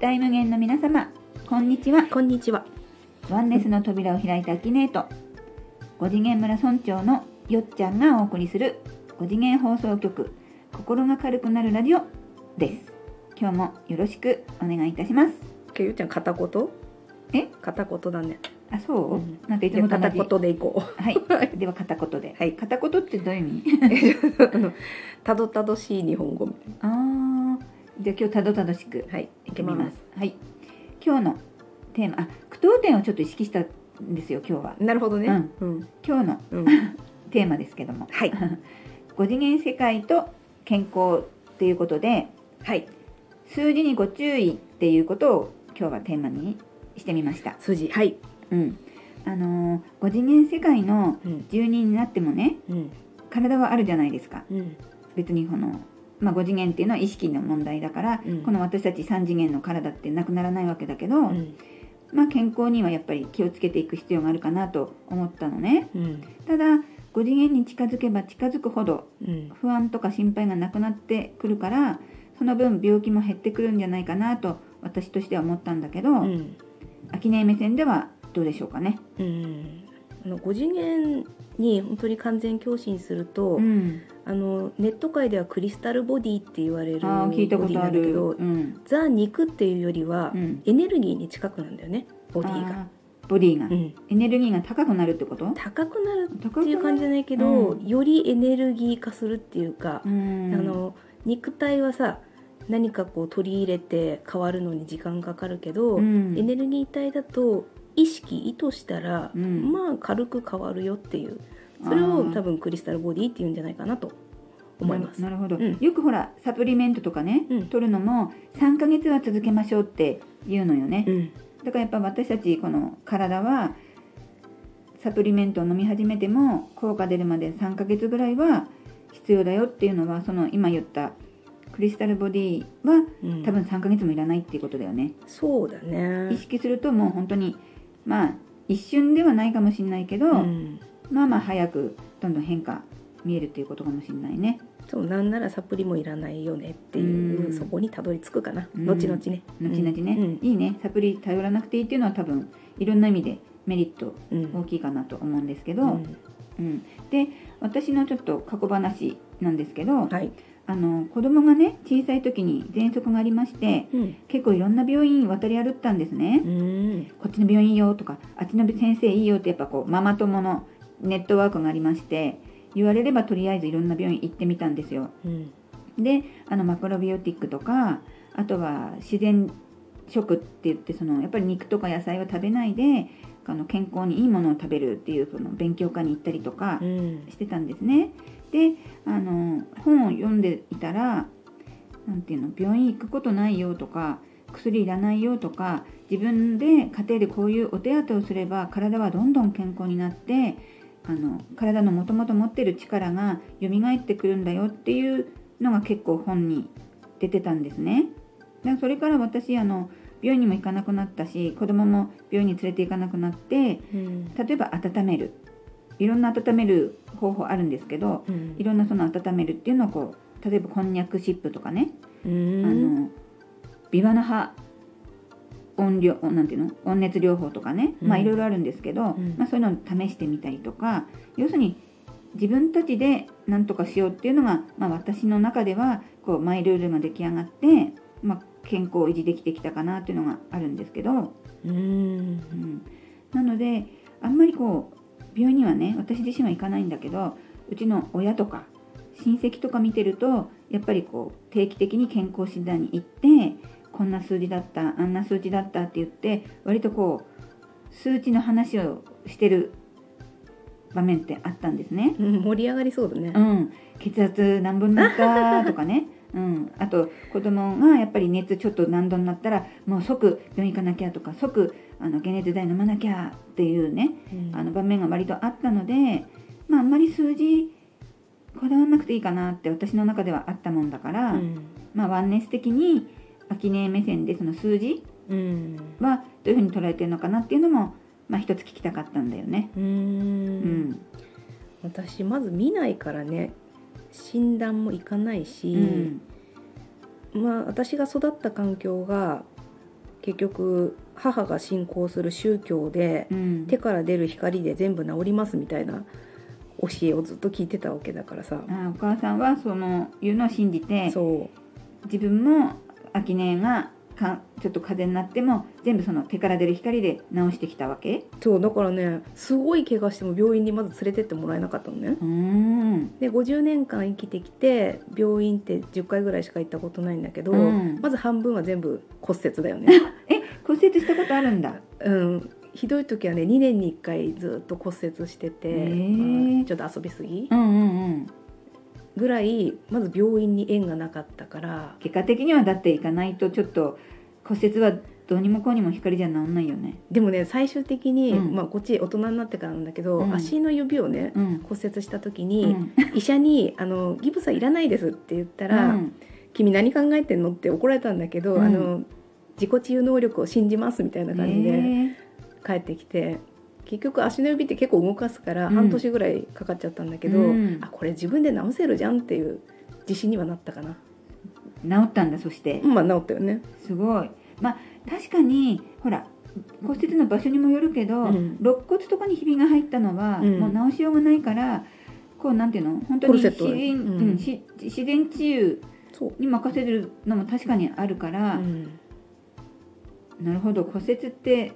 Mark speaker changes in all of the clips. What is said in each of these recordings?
Speaker 1: 大無限の皆様こんにちは。
Speaker 2: こんにちは。
Speaker 1: ワンネスの扉を開いたアキネート五次元村村長のよっちゃんがお送りする五次元放送局心が軽くなるラジオです。今日もよろしくお願いいたします。
Speaker 2: けゆうちゃん片言？
Speaker 1: え？
Speaker 2: 片言だね。
Speaker 1: あそう、
Speaker 2: うん。
Speaker 1: なんかいつも
Speaker 2: 片言でいこう。
Speaker 1: はい。では片言で、
Speaker 2: はい。
Speaker 1: 片言ってどういう意味？
Speaker 2: たどたどしい日本語みたい
Speaker 1: あーじゃあ今日たどたどしく
Speaker 2: な。はい。
Speaker 1: てみます。はい。今日のテーマ、あ、句読点をちょっと意識したんですよ。今日は。
Speaker 2: なるほどね。うん。
Speaker 1: 今日の
Speaker 2: うん。
Speaker 1: テーマですけども、
Speaker 2: はい。
Speaker 1: 五次元世界と健康っていうことで、
Speaker 2: はい。
Speaker 1: 数字にご注意っていうことを今日はテーマにしてみました。
Speaker 2: 数字。はい。
Speaker 1: うん。あのー五次元世界の
Speaker 2: うん。
Speaker 1: 住人になってもね、
Speaker 2: うん。
Speaker 1: 体はあるじゃないですか。
Speaker 2: うん。
Speaker 1: 別にこの。まあ、5次元っていうのは意識の問題だから、
Speaker 2: うん
Speaker 1: この私たち3次元の体ってなくならないわけだけど、
Speaker 2: うん。
Speaker 1: まあ、健康にはやっぱり気をつけていく必要があるかなと思ったのね
Speaker 2: うん。
Speaker 1: ただ5次元に近づけば近づくほど
Speaker 2: うん。
Speaker 1: 不安とか心配がなくなってくるからその分病気も減ってくるんじゃないかなと私としては思ったんだけど、
Speaker 2: うん。
Speaker 1: 秋音目線ではどうでしょうかね。
Speaker 2: うん。あの五次元に本当に完全共振すると、
Speaker 1: うん、
Speaker 2: あのネット界ではクリスタルボディって言われるボディ
Speaker 1: とある。
Speaker 2: なんだけど、
Speaker 1: うん
Speaker 2: ザ肉っていうよりは、
Speaker 1: うん、
Speaker 2: エネルギーに近くなんだよね。ボディが。
Speaker 1: ボディが、
Speaker 2: うん。
Speaker 1: エネルギーが高くなるってこと？
Speaker 2: 高くなるっていう感じじゃないけど、
Speaker 1: うん
Speaker 2: よりエネルギー化するっていうか、
Speaker 1: うん
Speaker 2: あの肉体はさ何かこう取り入れて変わるのに時間かかるけど、
Speaker 1: うん
Speaker 2: エネルギー体だと意識意図したら、
Speaker 1: うん。
Speaker 2: まあ軽く変わるよっていう。それを多分クリスタルボディっていうんじゃないかなと思います。
Speaker 1: なるほど、
Speaker 2: うん。
Speaker 1: よくほらサプリメントとかね、
Speaker 2: うん。
Speaker 1: 取るのも3ヶ月は続けましょうって言うのよね、
Speaker 2: うん。
Speaker 1: だからやっぱ私たちこの体はサプリメントを飲み始めても効果出るまで3ヶ月ぐらいは必要だよっていうのはその今言ったクリスタルボディは
Speaker 2: うん。
Speaker 1: 多分3ヶ月もいらないっていうことだよね、
Speaker 2: そうだ
Speaker 1: 意
Speaker 2: ね。
Speaker 1: 識するともう本当にまあ一瞬ではないかもしれないけど、
Speaker 2: うん。
Speaker 1: まあまあ早くどんどん変化見えるっていうことかもしれないね。
Speaker 2: そうなんならサプリもいらないよねっていう、
Speaker 1: うん。
Speaker 2: そこにたどり着くかな、
Speaker 1: うん。
Speaker 2: 後々ね。
Speaker 1: 後々ね、
Speaker 2: うん。
Speaker 1: いいね。サプリ頼らなくていいっていうのは多分いろんな意味でメリット
Speaker 2: うん。
Speaker 1: 大きいかなと思うんですけど、
Speaker 2: うん。
Speaker 1: うん、で私のちょっと過去話なんですけど、
Speaker 2: はい、
Speaker 1: あの子供がね小さい時に喘息がありまして
Speaker 2: うん。
Speaker 1: 結構いろんな病院渡り歩ったんですね、
Speaker 2: うん。
Speaker 1: こっちの病院いいよとかあっちの先生いいよってやっぱこうママ友のネットワークがありまして言われればとりあえずいろんな病院行ってみたんですよ。
Speaker 2: うん。
Speaker 1: であのマクロビオティックとかあとは自然食って言ってそのやっぱり肉とか野菜は食べないであの健康にいいものを食べるっていうその勉強会に行ったりとか
Speaker 2: うん
Speaker 1: してたんですね。であの本を読んでいたらなんていうの病院行くことないよとか薬いらないよとか自分で家庭でこういうお手当てをすれば体はどんどん健康になってあの体のもともと持ってる力が蘇ってくるんだよっていうのが結構本に出てたんですね。でそれから私あの病院にも行かなくなったし子供も病院に連れて行かなくなって
Speaker 2: うん。
Speaker 1: 例えば温める。いろんな温める方法あるんですけど
Speaker 2: うん。
Speaker 1: いろんなその温めるっていうのをこう例えばこんにゃくシップとかね、
Speaker 2: うん。
Speaker 1: あのビワの葉温療なんていうの？温熱療法とかね、まあ
Speaker 2: うん
Speaker 1: いろいろあるんですけど、
Speaker 2: ん。
Speaker 1: まあ、そういうのを試してみたりとか要するに自分たちで何とかしようっていうのが、まあ、私の中ではこうマイルールが出来上がって、まあ、健康を維持できてきたかなっていうのがあるんですけど、
Speaker 2: うん。
Speaker 1: うん、なのであんまりこう病院にはね私自身は行かないんだけどうちの親とか親戚とか見てるとやっぱりこう定期的に健康診断に行ってこんな数字だったあんな数値だったって言って割とこう数値の話をしてる場面ってあったんですね。
Speaker 2: うん盛り上がりそうだね。
Speaker 1: う。ん、血圧何分になったとかね、うん、あと子供がやっぱり熱ちょっと何度になったらもう即病院行かなきゃとか即あの解熱剤飲まなきゃっていうね
Speaker 2: うん。
Speaker 1: あの場面が割とあったので、まあ、あんまり数字こだわらなくていいかなって私の中ではあったもんだから、
Speaker 2: うん。
Speaker 1: まあ、ワンネス的に秋音目線でその数字
Speaker 2: うん
Speaker 1: はどういうふうに捉えてるのかなっていうのも、まあ、一つ聞きたかったんだよね。
Speaker 2: う
Speaker 1: うん。ん。
Speaker 2: 私まず見ないからね診断も行かないし、
Speaker 1: うん。
Speaker 2: まあ私が育った環境が結局母が信仰する宗教で
Speaker 1: うん。
Speaker 2: 手から出る光で全部治りますみたいな教えをずっと聞いてたわけだからさ。
Speaker 1: あお母さんはそのいうのを信じて自分も秋音がかちょっと風邪になっても全部その手から出る光で治してきたわけ？
Speaker 2: そうだからねすごい怪我しても病院にまず連れてってもらえなかったのね。
Speaker 1: うーん。
Speaker 2: で50年間生きてきて病院って10回ぐらいしか行ったことないんだけど、
Speaker 1: うん。
Speaker 2: まず半分は全部骨折だよね。
Speaker 1: え骨折したことあるんだ？
Speaker 2: うん。ひどい時はね2年に1回ずっと骨折してて、まあちょっと遊びすぎ。
Speaker 1: うんうんうん
Speaker 2: ぐらいまず病院に縁がなかったから。
Speaker 1: 結果的にはだって行かないとちょっと骨折はどうにもこうにも光じゃ治んないよね。
Speaker 2: でもね最終的に、
Speaker 1: うん。
Speaker 2: まあ、こっち大人になってからなんだけど、
Speaker 1: うん。
Speaker 2: 足の指をね
Speaker 1: うん。
Speaker 2: 骨折した時
Speaker 1: う
Speaker 2: に、
Speaker 1: ん。
Speaker 2: 医者にあの「ギブスはいらないです」って言ったら「
Speaker 1: うん
Speaker 2: 君何考えてんの?」って怒られたんだけど、
Speaker 1: うん。
Speaker 2: あの自己治癒能力を信じますみたいな感じで
Speaker 1: ね
Speaker 2: 帰ってきて、結局足の指って結構動かすから
Speaker 1: うん。
Speaker 2: 半年ぐらいかかっちゃったんだけど、
Speaker 1: うん。
Speaker 2: あこれ自分で治せるじゃんっていう自信にはなったかな。
Speaker 1: 治ったんだそして。
Speaker 2: まあ治ったよね。
Speaker 1: すごい。まあ確かにほら骨折の場所にもよるけど、
Speaker 2: うん。
Speaker 1: 肋骨とかにひびが入ったのは、
Speaker 2: うん。
Speaker 1: もう治しようがないからこうなんていうの？本当に自然,、
Speaker 2: うん。
Speaker 1: 自然治癒に任せるのも確かにあるから、
Speaker 2: うん。
Speaker 1: なるほど。骨折って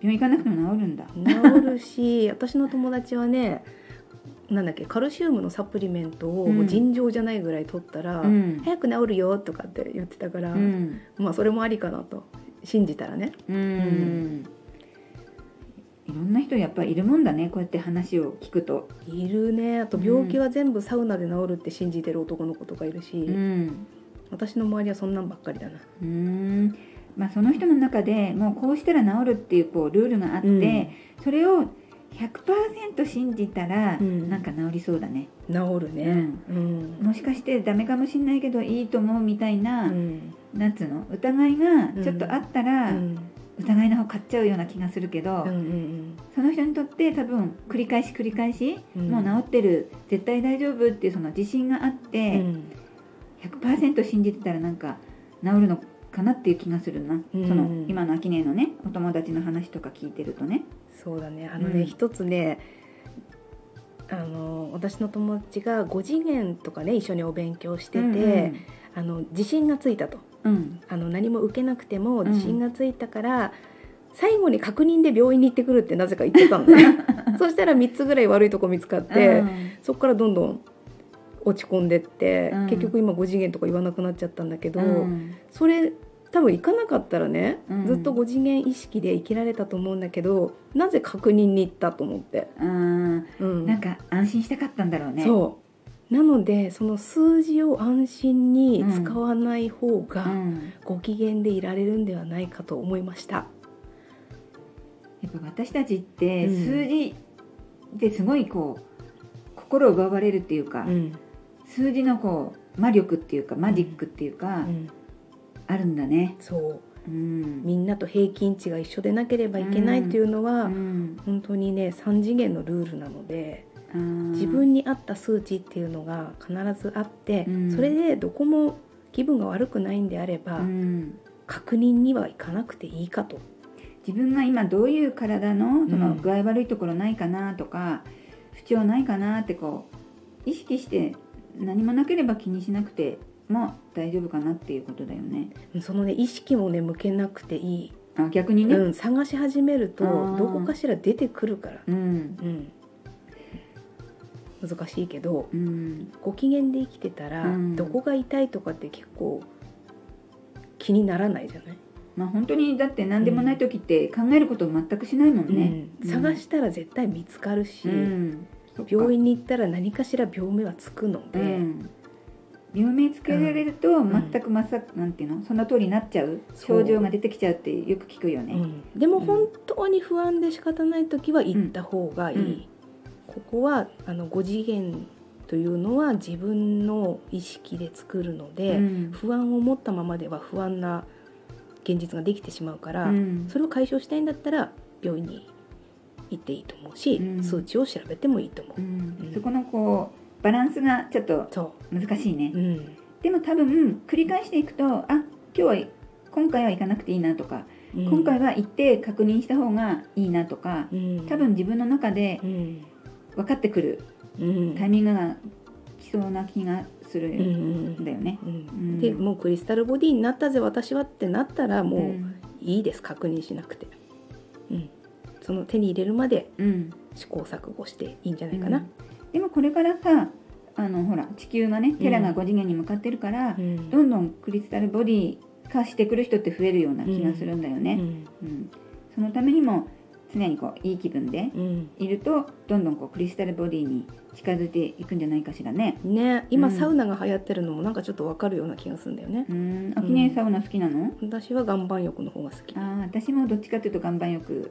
Speaker 1: 病院行かなくても治るんだ。
Speaker 2: 治るし 私の友達はねなんだっけカルシウムのサプリメントを尋常じゃないぐらい取ったら、
Speaker 1: うん。
Speaker 2: 早く治るよとかって言ってたから、
Speaker 1: うん。
Speaker 2: まあそれもありかなと信じたらね。
Speaker 1: うん。いろんな人やっぱりいるもんだねこうやって話を聞くと。
Speaker 2: いるね。あと病気は全部サウナで治るって信じてる男の子とかいるし、
Speaker 1: うん。
Speaker 2: 私の周りはそんなんばっかりだな。
Speaker 1: うんまあその人の中でもうこうしたら治るっていうこうルールがあって、
Speaker 2: うん。
Speaker 1: それを100%信じたら、
Speaker 2: うん。
Speaker 1: なんか治りそうだね。
Speaker 2: 治るね。うん、
Speaker 1: もしかしてダメかもしんないけどいいと思うみたいな、
Speaker 2: うん。
Speaker 1: なんつうの？疑いがちょっとあったら、
Speaker 2: うん。
Speaker 1: 疑いの方買っちゃうような気がするけど、
Speaker 2: うんうん
Speaker 1: その人にとって多分繰り返し繰り返し、
Speaker 2: うん。
Speaker 1: もう治ってる。絶対大丈夫っていうその自信があっ
Speaker 2: う
Speaker 1: て、
Speaker 2: ん
Speaker 1: 100%信じてたらなんか治るのかなっていう気がするな、
Speaker 2: うん。
Speaker 1: その今の秋音のねお友達の話とか聞いてるとね。
Speaker 2: そうだね。あのね、
Speaker 1: うん。
Speaker 2: 一つねあの私の友達が5次元とかね一緒にお勉強してて、あの自信がついたと。
Speaker 1: うん。
Speaker 2: あの何も受けなくても
Speaker 1: ん。
Speaker 2: 自信がついたから、最後に確認で病院に行ってくるってなぜか言ってたのね。そしたら3つぐらい悪いとこ見つかって、
Speaker 1: うん。
Speaker 2: そこからどんどん落ち込んでって、
Speaker 1: うん。
Speaker 2: 結局今5次元とか言わなくなっちゃったんだけど、
Speaker 1: うん。
Speaker 2: それ多分行かなかったらね、
Speaker 1: うん。
Speaker 2: ずっと5次元意識で生きられたと思うんだけどなぜ確認に行ったと思って、
Speaker 1: うん。
Speaker 2: うん。
Speaker 1: なんか安心したかったんだろうね。
Speaker 2: そう。なのでその数字を安心に使わない方
Speaker 1: う
Speaker 2: が
Speaker 1: ん。
Speaker 2: ご機嫌でいられるんではないかと思いました。
Speaker 1: やっぱ私たちって
Speaker 2: うん。
Speaker 1: 数字ですごいこう心を奪われるっていうか、
Speaker 2: うん。
Speaker 1: 数字のこう魔力っていうかマジックっていうか、
Speaker 2: うん
Speaker 1: あるんだね。
Speaker 2: そう。
Speaker 1: うん。
Speaker 2: みんなと平均値が一緒でなければいけないっていうのは、
Speaker 1: うん。
Speaker 2: 本当にね3次元のルールなので
Speaker 1: あー
Speaker 2: 自分に合った数値っていうのが必ずあって、
Speaker 1: うん。
Speaker 2: それでどこも気分が悪くないんであれば、
Speaker 1: うん。
Speaker 2: 確認には行かなくていいかと。
Speaker 1: 自分が今どういう体のその
Speaker 2: うん
Speaker 1: 具合悪いところないかなとか、不調ないかなってこう意識して何もなければ気にしなくても大丈夫かなっていうことだよね。
Speaker 2: そのね意識もね向けなくていい、
Speaker 1: あ逆にね、
Speaker 2: うん、探し始めるとどこかしら出てくるから、
Speaker 1: うん。
Speaker 2: うん、難しいけど
Speaker 1: うん。
Speaker 2: ご機嫌で生きてたら、
Speaker 1: うん。
Speaker 2: どこが痛いとかって結構気にならないじゃない、
Speaker 1: まあ本当にだって何でもない時って考えることを全くしないもんね。
Speaker 2: うん。探したら絶対見つかるし、
Speaker 1: うん。
Speaker 2: 病院に行ったら何かしら病名はつくので、
Speaker 1: うん病名つけられると
Speaker 2: ん。
Speaker 1: 全くまさなんていうの？その通りになっちゃう。症状が出てきちゃうってよく聞くよね。
Speaker 2: うん。でも本当に不安で仕方ない時は行った方がいい、
Speaker 1: うん。
Speaker 2: ここはあの5次元というのは自分の意識で作るので、
Speaker 1: うん。
Speaker 2: 不安を持ったままでは不安な現実ができてしまうから、
Speaker 1: うん。
Speaker 2: それを解消したいんだったら病院に行っていいと思うし、
Speaker 1: うん。
Speaker 2: 数値を調べてもいいと思う。
Speaker 1: うん。
Speaker 2: うん。
Speaker 1: そこのこうバランスがちょっと
Speaker 2: そ
Speaker 1: 難しいね。
Speaker 2: う、うん。
Speaker 1: でも多分繰り返していくとあ今日は今回は行かなくていいなとか
Speaker 2: うん。
Speaker 1: 今回は行って確認した方がいいなとか
Speaker 2: うん。
Speaker 1: 多分自分の中で
Speaker 2: うん。
Speaker 1: 分かってくる
Speaker 2: うん。
Speaker 1: タイミングが来そうな気がする
Speaker 2: うん
Speaker 1: だよね。
Speaker 2: でもうクリスタルボディになったぜ私はってなったらも
Speaker 1: う
Speaker 2: うんいいです確認しなくて、うん、その手に入れるまで
Speaker 1: うん。
Speaker 2: 試行錯誤していいんじゃないかな、
Speaker 1: うんでもこれからさあのほら地球がねテラが5次元に向かってるから、
Speaker 2: うん。
Speaker 1: どんどんクリスタルボディ化してくる人って増えるような気がするんだよね。
Speaker 2: うん。
Speaker 1: うん。そのためにも常にこういい気分で
Speaker 2: うん。
Speaker 1: いるとどんどんこうクリスタルボディに近づいていくんじゃないかしらね。
Speaker 2: ね。今、
Speaker 1: うん。
Speaker 2: サウナが流行ってるのもなんかちょっとわかるような気がするんだよね。
Speaker 1: う、ん、秋音サウナ好きなの？
Speaker 2: 私は岩盤浴の方が好き。
Speaker 1: ああ、私もどっちかというと岩盤浴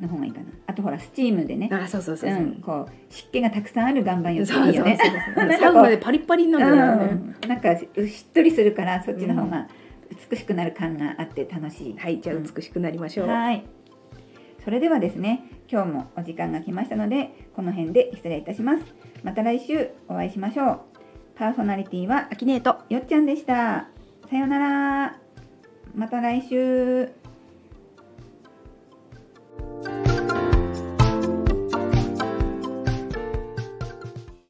Speaker 1: の方がいいかな。あとほらスチームでね、
Speaker 2: あそうそうそうそう、
Speaker 1: うん、こう湿気がたくさんある岩盤浴
Speaker 2: そうそうそう
Speaker 1: いいよね。
Speaker 2: そう サウナでパリッパリになるんだよね、
Speaker 1: うん、なんかししっとりするからそっちの方が美しくなる感があって楽しい。
Speaker 2: はいじゃあ美しくなりましょう、
Speaker 1: はい。それではですね、今日もお時間が来ましたので、この辺で失礼いたします。また来週お会いしましょう。パーソナリティは
Speaker 2: アキネート
Speaker 1: よっちゃんでした。さようなら。また来週。